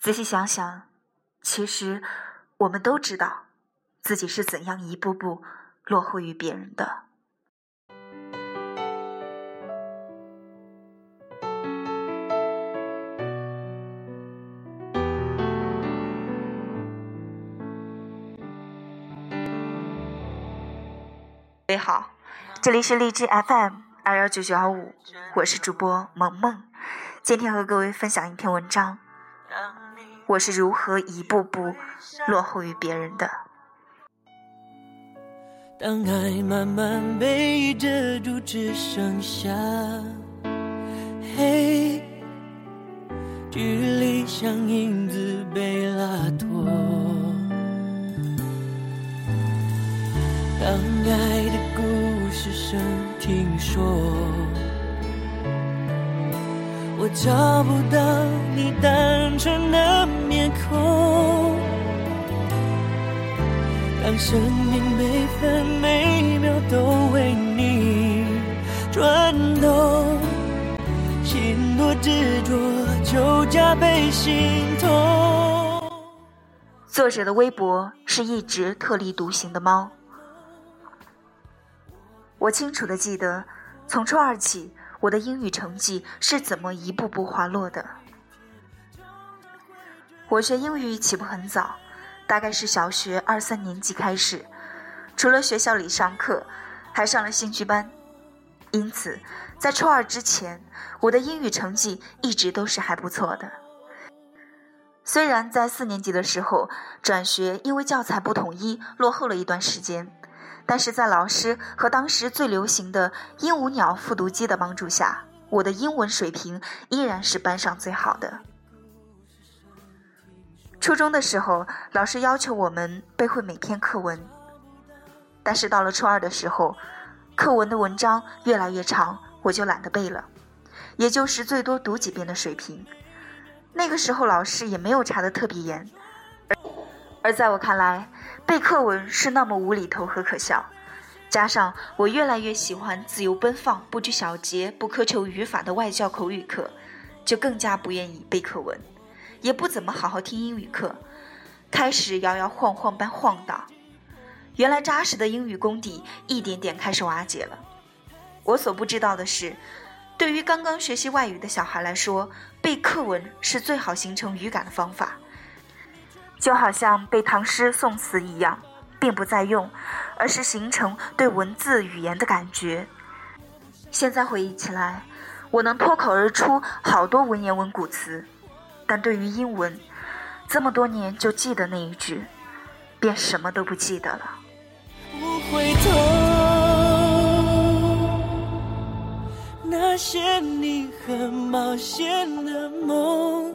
仔细想想，其实我们都知道自己是怎样一步步落后于别人的。各位好，这里是荔枝 FM 二幺九九幺五，我是主播萌萌，今天和各位分享一篇文章。我是如何一步步落后于别人的？当爱慢慢被遮住，只剩下黑，距离像影子被拉脱。当爱的故事声听说。我找不到你单纯的面孔。当生命每分每秒都为你转动，心多执着就加倍心痛。作者的微博是一只特立独行的猫。我清楚的记得，从初二起。我的英语成绩是怎么一步步滑落的？我学英语起步很早，大概是小学二三年级开始，除了学校里上课，还上了兴趣班，因此在初二之前，我的英语成绩一直都是还不错的。虽然在四年级的时候转学，因为教材不统一，落后了一段时间。但是在老师和当时最流行的鹦鹉鸟复读机的帮助下，我的英文水平依然是班上最好的。初中的时候，老师要求我们背会每篇课文，但是到了初二的时候，课文的文章越来越长，我就懒得背了，也就是最多读几遍的水平。那个时候老师也没有查的特别严。而在我看来，背课文是那么无厘头和可笑，加上我越来越喜欢自由奔放、不拘小节、不苛求语法的外教口语课，就更加不愿意背课文，也不怎么好好听英语课，开始摇摇晃晃般晃荡。原来扎实的英语功底一点点开始瓦解了。我所不知道的是，对于刚刚学习外语的小孩来说，背课文是最好形成语感的方法。就好像背唐诗宋词一样，并不在用，而是形成对文字语言的感觉。现在回忆起来，我能脱口而出好多文言文古词，但对于英文，这么多年就记得那一句，便什么都不记得了。不回头，那些你很冒险的梦。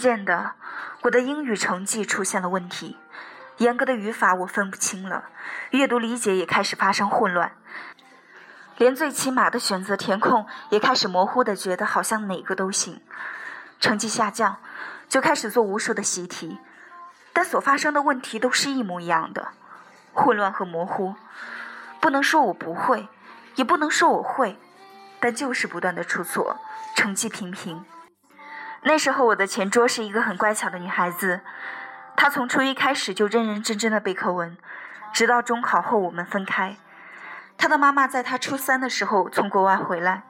渐的，我的英语成绩出现了问题，严格的语法我分不清了，阅读理解也开始发生混乱，连最起码的选择填空也开始模糊的觉得好像哪个都行，成绩下降，就开始做无数的习题，但所发生的问题都是一模一样的，混乱和模糊，不能说我不会，也不能说我会，但就是不断的出错，成绩平平。那时候我的前桌是一个很乖巧的女孩子，她从初一开始就认认真真的背课文，直到中考后我们分开。她的妈妈在她初三的时候从国外回来，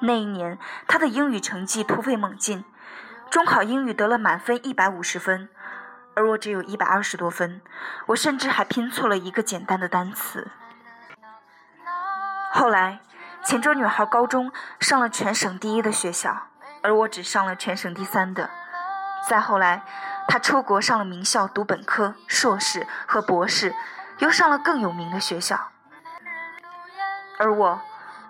那一年她的英语成绩突飞猛进，中考英语得了满分一百五十分，而我只有一百二十多分，我甚至还拼错了一个简单的单词。后来，前桌女孩高中上了全省第一的学校。而我只上了全省第三的。再后来，他出国上了名校读本科、硕士和博士，又上了更有名的学校。而我，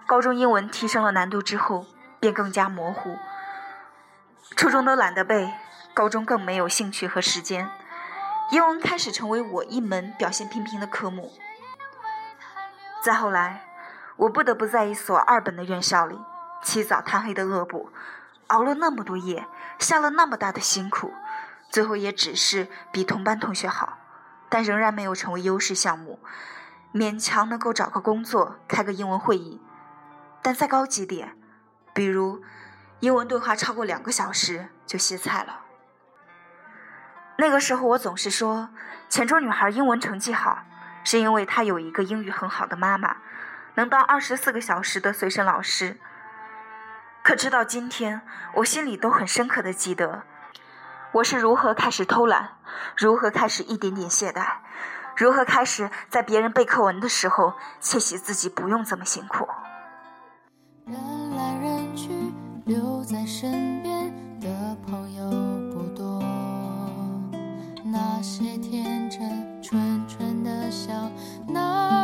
高中英文提升了难度之后，便更加模糊。初中都懒得背，高中更没有兴趣和时间。英文开始成为我一门表现平平的科目。再后来，我不得不在一所二本的院校里，起早贪黑的恶补，熬了那么多夜，下了那么大的辛苦，最后也只是比同班同学好，但仍然没有成为优势项目，勉强能够找个工作，开个英文会议。但再高级点，比如英文对话超过两个小时，就歇菜了。那个时候，我总是说，泉州女孩英文成绩好，是因为她有一个英语很好的妈妈，能当二十四个小时的随身老师。可直到今天，我心里都很深刻的记得，我是如何开始偷懒，如何开始一点点懈怠，如何开始在别人背课文的时候，窃喜自己不用这么辛苦。留在身边的朋友。那些天真纯纯的笑哪儿去了？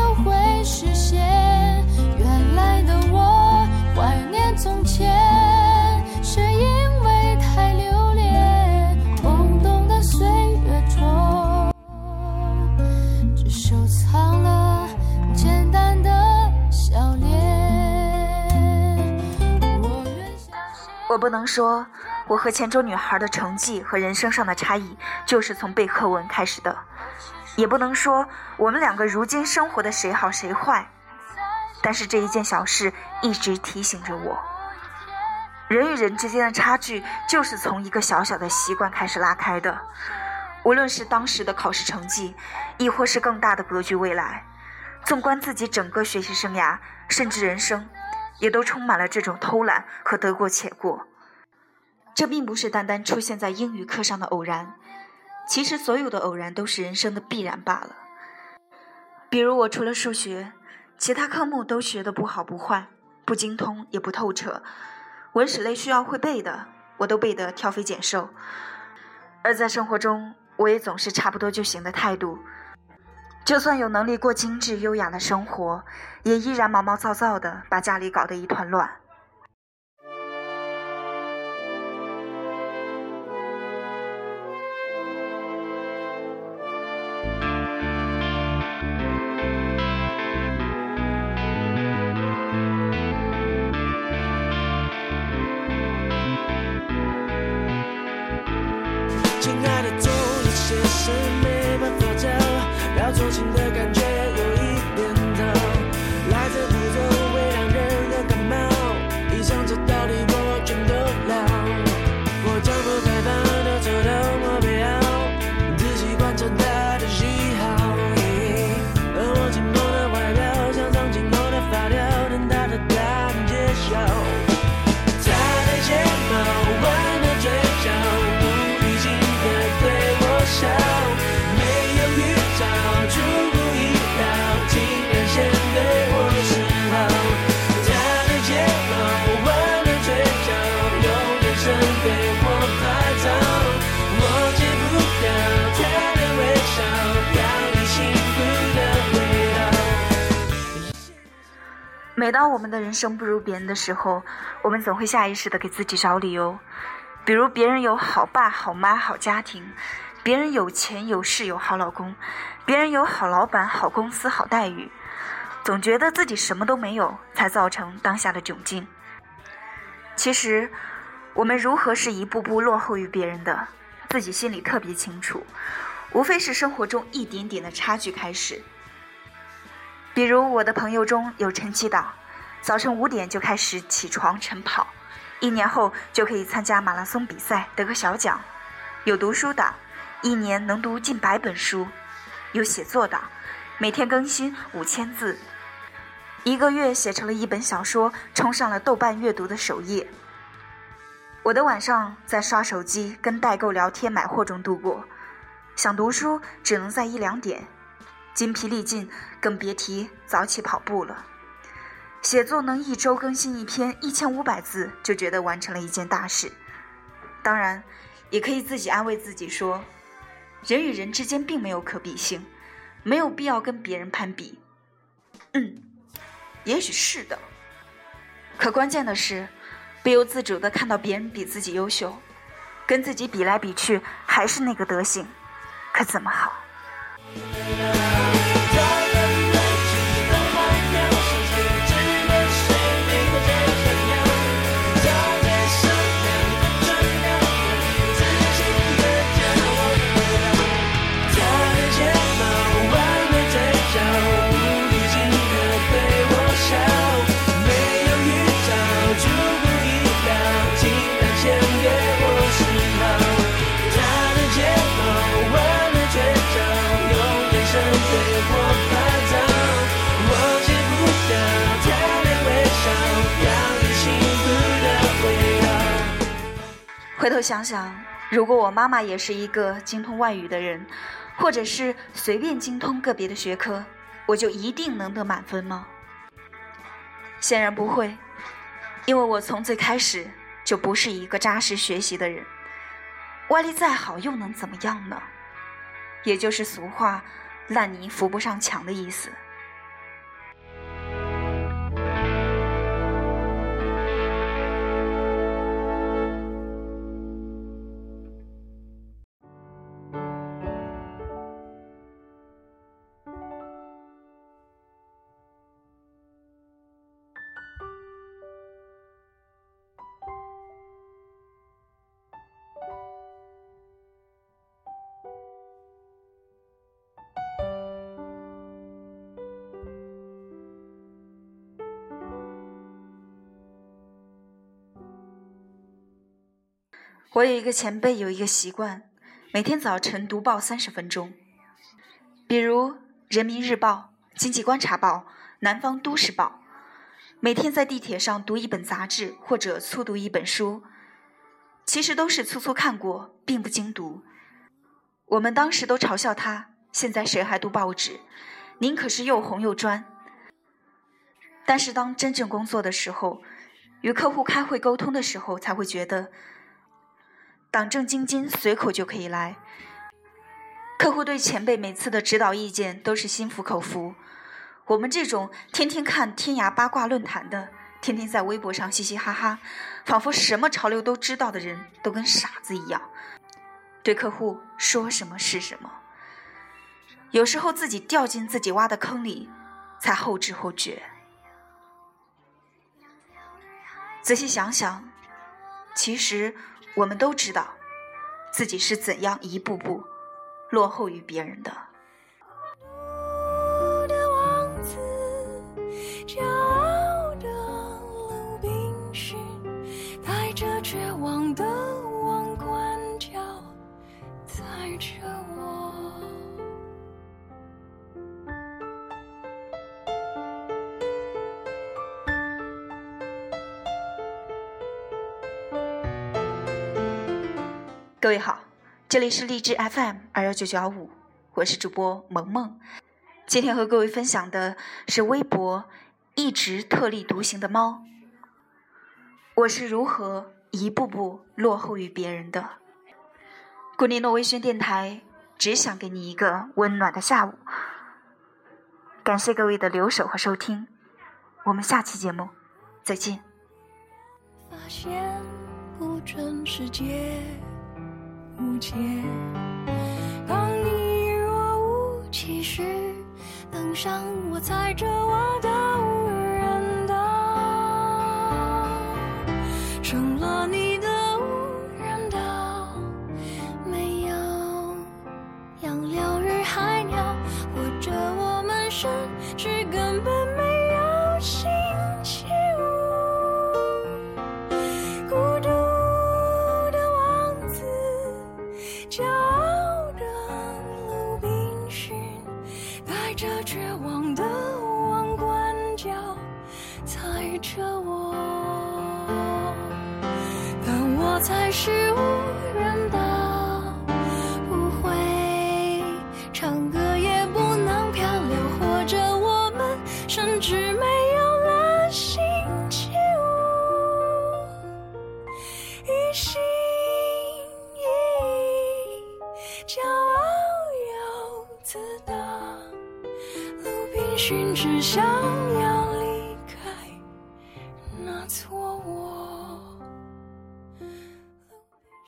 收藏了简单的笑脸。我不能说我和黔州女孩的成绩和人生上的差异就是从背课文开始的，也不能说我们两个如今生活的谁好谁坏。但是这一件小事一直提醒着我。人与人之间的差距，就是从一个小小的习惯开始拉开的。无论是当时的考试成绩，亦或是更大的格局未来，纵观自己整个学习生涯，甚至人生，也都充满了这种偷懒和得过且过。这并不是单单出现在英语课上的偶然，其实所有的偶然都是人生的必然罢了。比如我除了数学，其他科目都学得不好不坏，不精通也不透彻。文史类需要会背的，我都背得挑肥拣瘦；而在生活中，我也总是差不多就行的态度。就算有能力过精致优雅的生活，也依然毛毛躁躁的，把家里搞得一团乱。亲爱的也是没办法找，要做情的感觉。每当我们的人生不如别人的时候，我们总会下意识的给自己找理由，比如别人有好爸好妈好家庭，别人有钱有势有好老公，别人有好老板好公司好待遇，总觉得自己什么都没有，才造成当下的窘境。其实，我们如何是一步步落后于别人的，自己心里特别清楚，无非是生活中一点点的差距开始。比如我的朋友中有晨起党，早晨五点就开始起床晨跑，一年后就可以参加马拉松比赛得个小奖；有读书党，一年能读近百本书；有写作党，每天更新五千字，一个月写成了一本小说，冲上了豆瓣阅读的首页。我的晚上在刷手机、跟代购聊天、买货中度过，想读书只能在一两点，筋疲力尽，更别提早起跑步了。写作能一周更新一篇一千五百字，就觉得完成了一件大事。当然，也可以自己安慰自己说，人与人之间并没有可比性，没有必要跟别人攀比。嗯，也许是的。可关键的是，不由自主的看到别人比自己优秀，跟自己比来比去还是那个德行，可怎么好？回头想想，如果我妈妈也是一个精通外语的人，或者是随便精通个别的学科，我就一定能得满分吗？显然不会，因为我从最开始就不是一个扎实学习的人。外力再好又能怎么样呢？也就是俗话“烂泥扶不上墙”的意思。我有一个前辈，有一个习惯，每天早晨读报三十分钟。比如《人民日报》《经济观察报》《南方都市报》，每天在地铁上读一本杂志或者粗读一本书，其实都是粗粗看过，并不精读。我们当时都嘲笑他：“现在谁还读报纸？您可是又红又专。”但是当真正工作的时候，与客户开会沟通的时候，才会觉得。党政京津随口就可以来，客户对前辈每次的指导意见都是心服口服。我们这种天天看天涯八卦论坛的，天天在微博上嘻嘻哈哈，仿佛什么潮流都知道的人，都跟傻子一样，对客户说什么是什么。有时候自己掉进自己挖的坑里，才后知后觉。仔细想想，其实。我们都知道，自己是怎样一步步落后于别人的。各位好，这里是荔枝 FM 二幺九九幺五，我是主播萌萌。今天和各位分享的是微博一直特立独行的猫。我是如何一步步落后于别人的？古尼诺微醺电台只想给你一个温暖的下午。感谢各位的留守和收听，我们下期节目再见。发现不准世界。无解。当你若无其事登上我踩着我的